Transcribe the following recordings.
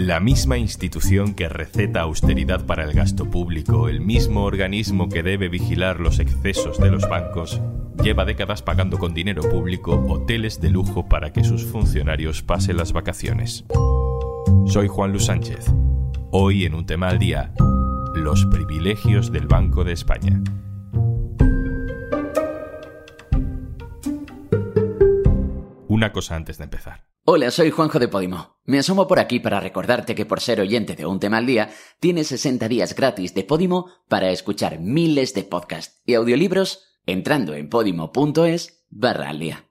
La misma institución que receta austeridad para el gasto público, el mismo organismo que debe vigilar los excesos de los bancos, lleva décadas pagando con dinero público hoteles de lujo para que sus funcionarios pasen las vacaciones. Soy Juan Luis Sánchez. Hoy en un tema al día, los privilegios del Banco de España. Una cosa antes de empezar. Hola, soy Juanjo de Podimo. Me asomo por aquí para recordarte que por ser oyente de Un tema al día, tienes 60 días gratis de Podimo para escuchar miles de podcasts y audiolibros entrando en podimo.es barra al día.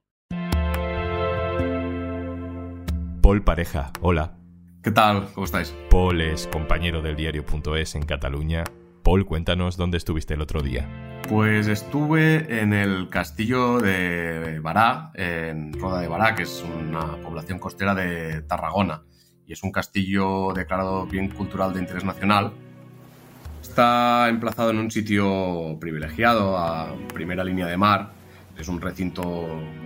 Paul Pareja, hola. ¿Qué tal? ¿Cómo estáis? Paul es compañero del diario.es en Cataluña. Paul, cuéntanos dónde estuviste el otro día. Pues estuve en el castillo de Bará, en Roda de Bará, que es una población costera de Tarragona. Y es un castillo declarado bien cultural de interés nacional. Está emplazado en un sitio privilegiado, a primera línea de mar. Es un recinto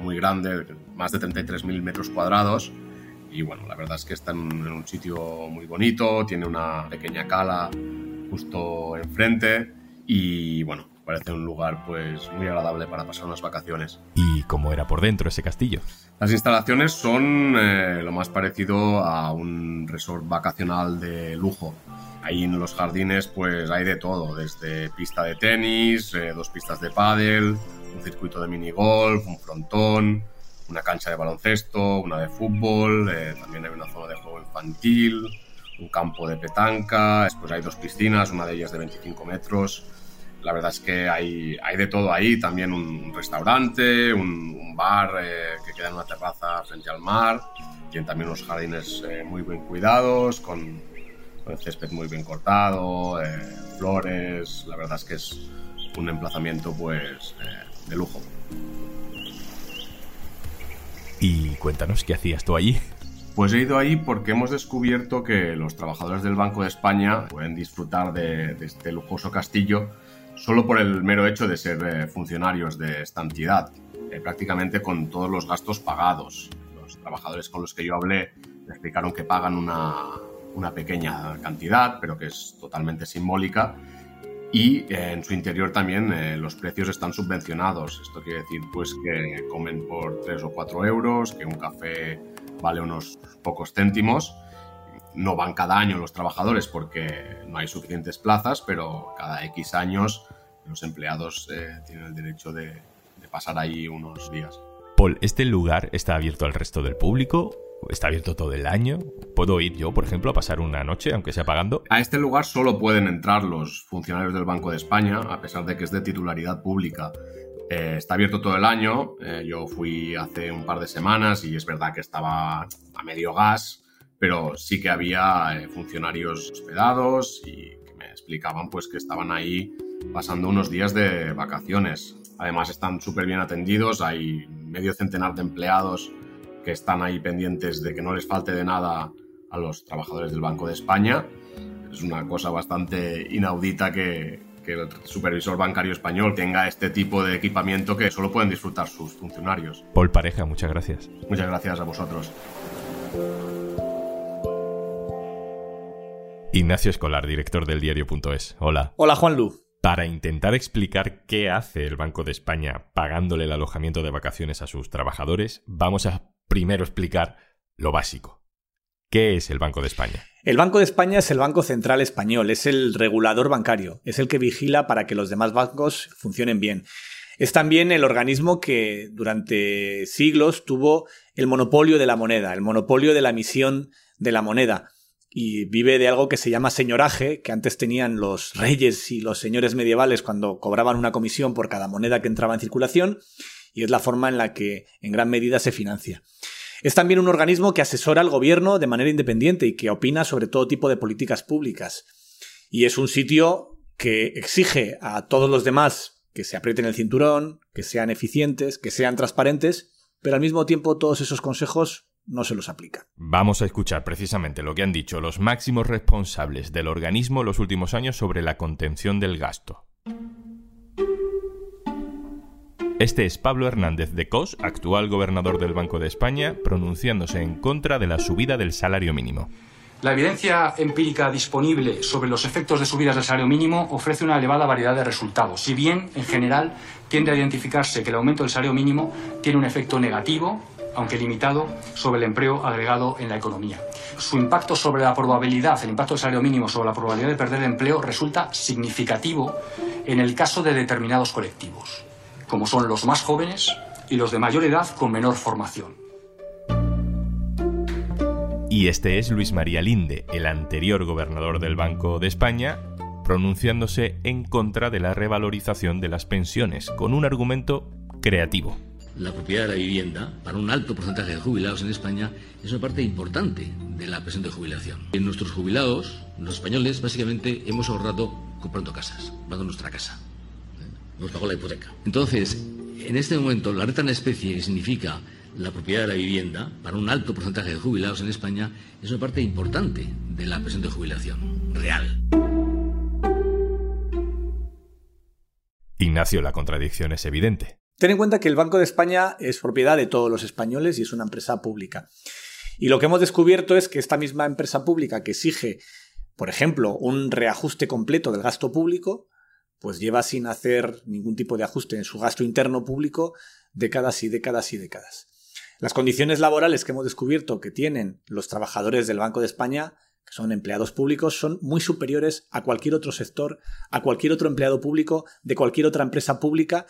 muy grande, más de 33.000 metros cuadrados. Y bueno, la verdad es que está en un sitio muy bonito, tiene una pequeña cala justo enfrente. Y bueno, parece un lugar pues muy agradable para pasar unas vacaciones. ¿Y cómo era por dentro ese castillo? Las instalaciones son eh, lo más parecido a un resort vacacional de lujo. Ahí en los jardines pues hay de todo, desde pista de tenis, eh, dos pistas de pádel, un circuito de minigolf, un frontón, una cancha de baloncesto, una de fútbol, eh, también hay una zona de juego infantil, un campo de petanca, después hay dos piscinas, una de ellas de 25 metros, la verdad es que hay, hay de todo ahí, también un restaurante, un, bar eh, que queda en una terraza frente al mar, tiene también unos jardines eh, muy bien cuidados, con, con, el césped muy bien cortado, eh, flores, la verdad es que es un emplazamiento pues de lujo. Y cuéntanos, ¿qué hacías tú allí? Pues he ido ahí porque hemos descubierto que los trabajadores del Banco de España pueden disfrutar de, de este lujoso castillo solo por el mero hecho de ser eh, funcionarios de esta entidad, eh, prácticamente con todos los gastos pagados. Los trabajadores con los que yo hablé me explicaron que pagan una, una pequeña cantidad, pero que es totalmente simbólica. Y eh, en su interior también los precios están subvencionados. Esto quiere decir pues que comen por 3 o 4 euros, que un café vale unos pocos céntimos no van cada año los trabajadores porque no hay suficientes plazas, pero cada X años los empleados eh, tienen el derecho de, pasar ahí unos días. Paul, ¿este lugar está abierto al resto del público? ¿Está abierto todo el año? ¿Puedo ir yo, por ejemplo, a pasar una noche, aunque sea pagando? A este lugar solo pueden entrar los funcionarios del Banco de España, a pesar de que es de titularidad pública. Eh, está abierto todo el año. Eh, yo fui hace un par de semanas y es verdad que estaba a medio gas, pero sí que había eh, funcionarios hospedados y que me explicaban pues que estaban ahí pasando unos días de vacaciones. Además están súper bien atendidos, hay medio centenar de empleados que están ahí pendientes de que no les falte de nada a los trabajadores del Banco de España. Es una cosa bastante inaudita que, que el supervisor bancario español tenga este tipo de equipamiento que solo pueden disfrutar sus funcionarios. Paul Pareja, muchas gracias. Muchas gracias a vosotros. Ignacio Escolar, director del diario.es. Hola. Hola, Juan Lu. Para intentar explicar qué hace el Banco de España pagándole el alojamiento de vacaciones a sus trabajadores, vamos a primero explicar lo básico. ¿Qué es el Banco de España? El Banco de España es el Banco Central Español, es el regulador bancario, es el que vigila para que los demás bancos funcionen bien. Es también el organismo que durante siglos tuvo el monopolio de la moneda, el monopolio de la emisión de la moneda y vive de algo que se llama señoraje, que antes tenían los reyes y los señores medievales cuando cobraban una comisión por cada moneda que entraba en circulación, y es la forma en la que en gran medida se financia. Es también un organismo que asesora al gobierno de manera independiente y que opina sobre todo tipo de políticas públicas. Y es un sitio que exige a todos los demás que se aprieten el cinturón, que sean eficientes, que sean transparentes, pero al mismo tiempo todos esos consejos no se los aplica. Vamos a escuchar precisamente lo que han dicho los máximos responsables del organismo en los últimos años sobre la contención del gasto. Este es Pablo Hernández de Cos, actual gobernador del Banco de España, pronunciándose en contra de la subida del salario mínimo. La evidencia empírica disponible sobre los efectos de subidas del salario mínimo ofrece una elevada variedad de resultados, si bien, en general, tiende a identificarse que el aumento del salario mínimo tiene un efecto negativo, aunque limitado, sobre el empleo agregado en la economía. Su impacto sobre la probabilidad, el impacto del salario mínimo sobre la probabilidad de perder empleo resulta significativo en el caso de determinados colectivos, como son los más jóvenes y los de mayor edad con menor formación. Y este es Luis María Linde, el anterior gobernador del Banco de España, pronunciándose en contra de la revalorización de las pensiones, con un argumento creativo. La propiedad de la vivienda, para un alto porcentaje de jubilados en España, es una parte importante de la pensión de jubilación. En nuestros jubilados, los españoles, básicamente hemos ahorrado comprando casas, comprando nuestra casa. ¿eh? Nos pagó la hipoteca. Entonces, en este momento, la renta en especie, que significa la propiedad de la vivienda, para un alto porcentaje de jubilados en España, es una parte importante de la pensión de jubilación real. Ignacio, la contradicción es evidente. Ten en cuenta que el Banco de España es propiedad de todos los españoles y es una empresa pública. Y lo que hemos descubierto es que esta misma empresa pública que exige, por ejemplo, un reajuste completo del gasto público, pues lleva sin hacer ningún tipo de ajuste en su gasto interno público décadas y décadas y décadas. Las condiciones laborales que hemos descubierto que tienen los trabajadores del Banco de España, que son empleados públicos, son muy superiores a cualquier otro sector, a cualquier otro empleado público de cualquier otra empresa pública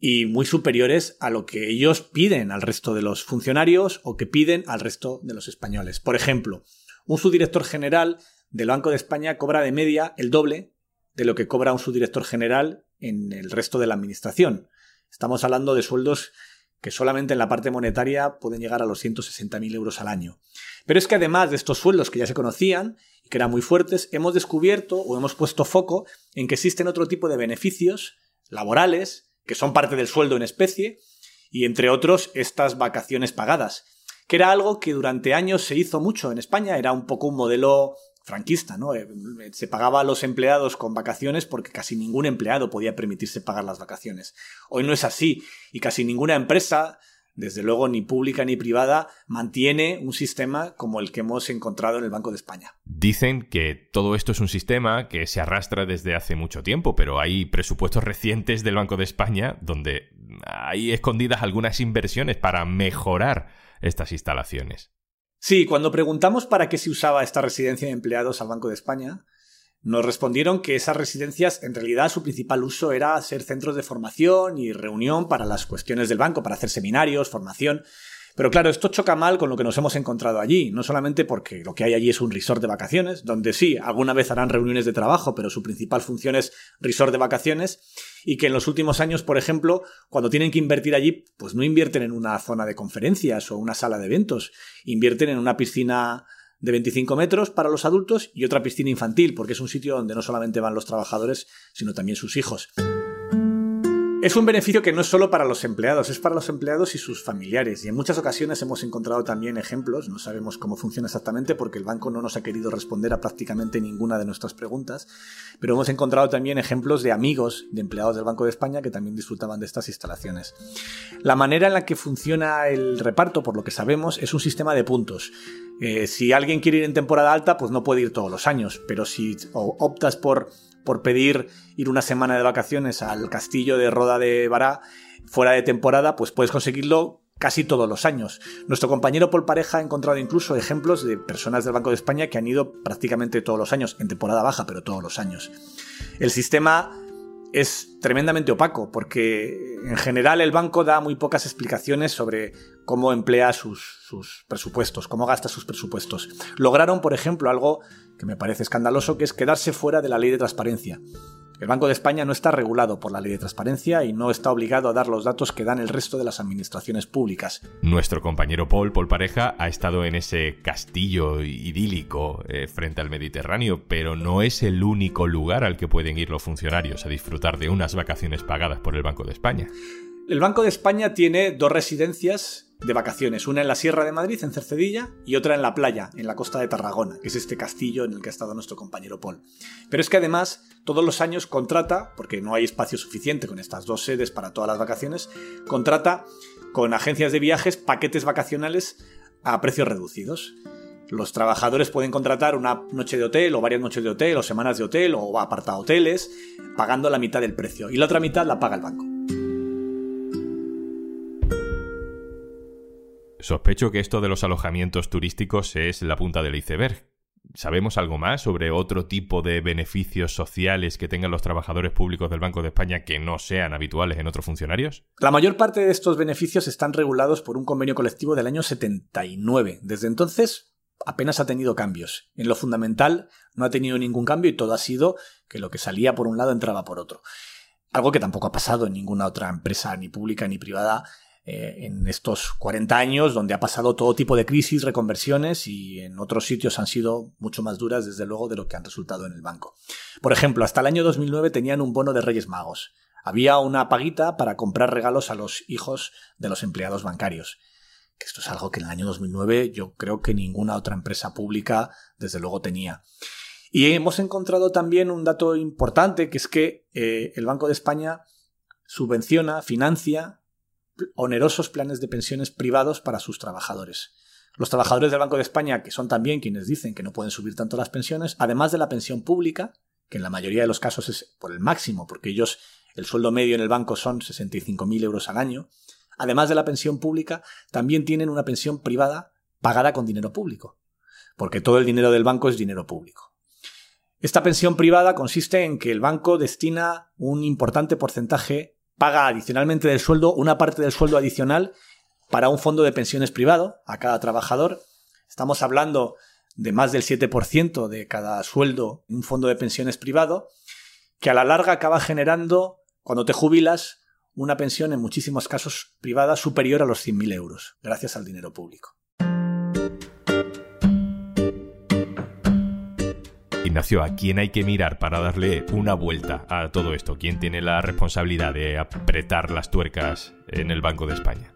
y muy superiores a lo que ellos piden al resto de los funcionarios o que piden al resto de los españoles. Por ejemplo, un subdirector general del Banco de España cobra de media el doble de lo que cobra un subdirector general en el resto de la administración. Estamos hablando de sueldos que solamente en la parte monetaria pueden llegar a los 160.000 euros al año. Pero es que además de estos sueldos que ya se conocían y que eran muy fuertes, hemos descubierto o hemos puesto foco en que existen otro tipo de beneficios laborales que son parte del sueldo en especie y entre otros estas vacaciones pagadas, que era algo que durante años se hizo mucho en España, era un poco un modelo franquista, ¿no? Eh, se pagaba a los empleados con vacaciones porque casi ningún empleado podía permitirse pagar las vacaciones. Hoy no es así y casi ninguna empresa, desde luego ni pública ni privada, mantiene un sistema como el que hemos encontrado en el Banco de España. Dicen que todo esto es un sistema que se arrastra desde hace mucho tiempo, pero hay presupuestos recientes del Banco de España donde hay escondidas algunas inversiones para mejorar estas instalaciones. Sí, cuando preguntamos para qué se usaba esta residencia de empleados al Banco de España, nos respondieron que esas residencias en realidad su principal uso era ser centros de formación y reunión para las cuestiones del banco, para hacer seminarios, formación. Pero claro, esto choca mal con lo que nos hemos encontrado allí, no solamente porque lo que hay allí es un resort de vacaciones, donde sí, alguna vez harán reuniones de trabajo, pero su principal función es resort de vacaciones, y que en los últimos años, por ejemplo, cuando tienen que invertir allí, pues no invierten en una zona de conferencias o una sala de eventos, invierten en una piscina de 25 metros para los adultos y otra piscina infantil, porque es un sitio donde no solamente van los trabajadores, sino también sus hijos. Es un beneficio que no es solo para los empleados, es para los empleados y sus familiares. Y en muchas ocasiones hemos encontrado también ejemplos, no sabemos cómo funciona exactamente porque el banco no nos ha querido responder a prácticamente ninguna de nuestras preguntas, pero hemos encontrado también ejemplos de amigos de empleados del Banco de España que también disfrutaban de estas instalaciones. La manera en la que funciona el reparto, por lo que sabemos, es un sistema de puntos. Eh, si alguien quiere ir en temporada alta, pues no puede ir todos los años, pero si optas por por pedir ir una semana de vacaciones al castillo de Roda de Bará fuera de temporada, pues puedes conseguirlo casi todos los años. Nuestro compañero Paul Pareja ha encontrado incluso ejemplos de personas del Banco de España que han ido prácticamente todos los años, en temporada baja, pero todos los años. El sistema es tremendamente opaco porque en general el banco da muy pocas explicaciones sobre cómo emplea sus, sus, presupuestos, cómo gasta sus presupuestos. Lograron, por ejemplo, algo que me parece escandaloso, que es quedarse fuera de la ley de transparencia. El Banco de España no está regulado por la ley de transparencia y no está obligado a dar los datos que dan el resto de las administraciones públicas. Nuestro compañero Paul, Paul Pareja, ha estado en ese castillo idílico eh, frente al Mediterráneo, pero no es el único lugar al que pueden ir los funcionarios a disfrutar de unas vacaciones pagadas por el Banco de España. El Banco de España tiene dos residencias de vacaciones, una en la Sierra de Madrid, en Cercedilla, y otra en la playa, en la costa de Tarragona, que es este castillo en el que ha estado nuestro compañero Paul. Pero es que además todos los años contrata, porque no hay espacio suficiente con estas dos sedes para todas las vacaciones, contrata con agencias de viajes paquetes vacacionales a precios reducidos. Los trabajadores pueden contratar una noche de hotel o varias noches de hotel o semanas de hotel o apartado hoteles pagando la mitad del precio y la otra mitad la paga el banco. Sospecho que esto de los alojamientos turísticos es la punta del iceberg. ¿Sabemos algo más sobre otro tipo de beneficios sociales que tengan los trabajadores públicos del Banco de España que no sean habituales en otros funcionarios? La mayor parte de estos beneficios están regulados por un convenio colectivo del año 79. Desde entonces apenas ha tenido cambios. En lo fundamental no ha tenido ningún cambio y todo ha sido que lo que salía por un lado entraba por otro. Algo que tampoco ha pasado en ninguna otra empresa, ni pública ni privada, eh, en estos 40 años, donde ha pasado todo tipo de crisis, reconversiones y en otros sitios han sido mucho más duras, desde luego, de lo que han resultado en el banco. Por ejemplo, hasta el año 2009 tenían un bono de Reyes Magos. Había una paguita para comprar regalos a los hijos de los empleados bancarios. Esto es algo que en el año 2009 yo creo que ninguna otra empresa pública, desde luego, tenía. Y hemos encontrado también un dato importante, que es que eh, el Banco de España subvenciona, financia onerosos planes de pensiones privados para sus trabajadores. Los trabajadores del Banco de España, que son también quienes dicen que no pueden subir tanto las pensiones, además de la pensión pública, que en la mayoría de los casos es por el máximo, porque ellos, el sueldo medio en el banco son 65.000 euros al año, además de la pensión pública, también tienen una pensión privada pagada con dinero público, porque todo el dinero del banco es dinero público. Esta pensión privada consiste en que el banco destina un importante porcentaje paga adicionalmente del sueldo una parte del sueldo adicional para un fondo de pensiones privado a cada trabajador. Estamos hablando de más del 7% de cada sueldo en un fondo de pensiones privado, que a la larga acaba generando, cuando te jubilas, una pensión en muchísimos casos privada superior a los 100.000 euros, gracias al dinero público. Ignacio, ¿a quién hay que mirar para darle una vuelta a todo esto? ¿Quién tiene la responsabilidad de apretar las tuercas en el Banco de España?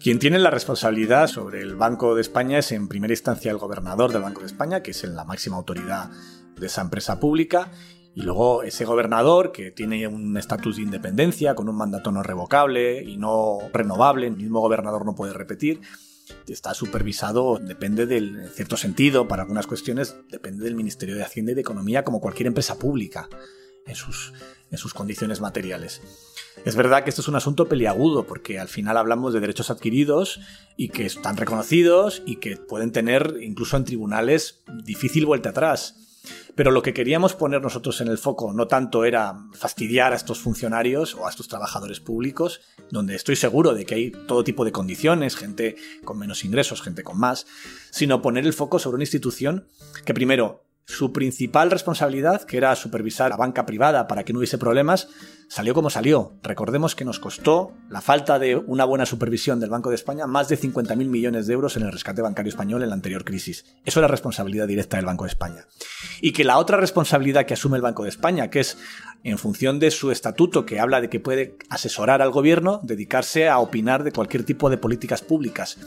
Quien tiene la responsabilidad sobre el Banco de España es en primera instancia el gobernador del Banco de España, que es la máxima autoridad de esa empresa pública, y luego ese gobernador que tiene un estatus de independencia con un mandato no revocable y no renovable, el mismo gobernador no puede repetir, está supervisado, depende del, en cierto sentido, para algunas cuestiones, depende del Ministerio de Hacienda y de Economía como cualquier empresa pública en sus, en sus condiciones materiales. Es verdad que esto es un asunto peliagudo porque al final hablamos de derechos adquiridos y que están reconocidos y que pueden tener incluso en tribunales difícil vuelta atrás. Pero lo que queríamos poner nosotros en el foco no tanto era fastidiar a estos funcionarios o a estos trabajadores públicos, donde estoy seguro de que hay todo tipo de condiciones, gente con menos ingresos, gente con más, sino poner el foco sobre una institución que primero su principal responsabilidad, que era supervisar la banca privada para que no hubiese problemas, salió como salió. Recordemos que nos costó la falta de una buena supervisión del Banco de España más de 50.000 millones de euros en el rescate bancario español en la anterior crisis. Eso era responsabilidad directa del Banco de España. Y que la otra responsabilidad que asume el Banco de España, que es en función de su estatuto que habla de que puede asesorar al gobierno, dedicarse a opinar de cualquier tipo de políticas públicas.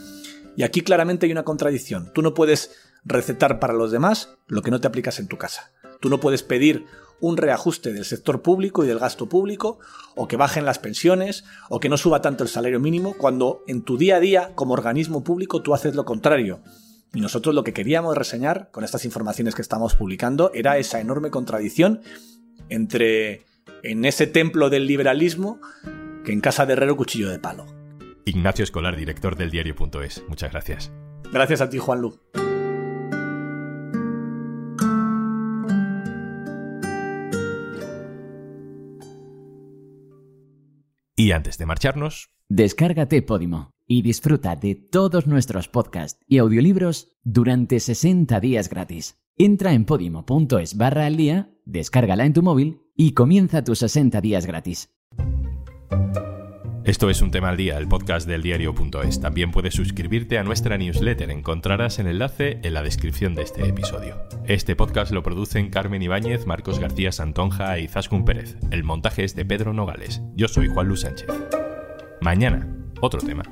Y aquí claramente hay una contradicción. Tú no puedes recetar para los demás lo que no te aplicas en tu casa. Tú no puedes pedir un reajuste del sector público y del gasto público, o que bajen las pensiones, o que no suba tanto el salario mínimo, cuando en tu día a día, como organismo público, tú haces lo contrario. Y nosotros lo que queríamos reseñar con estas informaciones que estamos publicando era esa enorme contradicción entre en ese templo del liberalismo que en casa de herrero cuchillo de palo. Ignacio Escolar, director del diario.es. Muchas gracias. Gracias a ti, Juan Lu. Y antes de marcharnos... Descárgate Podimo y disfruta de todos nuestros podcasts y audiolibros durante 60 días gratis. Entra en podimo.es barra al día, descárgala en tu móvil y comienza tus 60 días gratis. Esto es un tema al día, el podcast del diario.es. También puedes suscribirte a nuestra newsletter. Encontrarás el enlace en la descripción de este episodio. Este podcast lo producen Carmen Ibáñez, Marcos García Santonja y Zascun Pérez. El montaje es de Pedro Nogales. Yo soy Juan Luis Sánchez. Mañana, otro tema.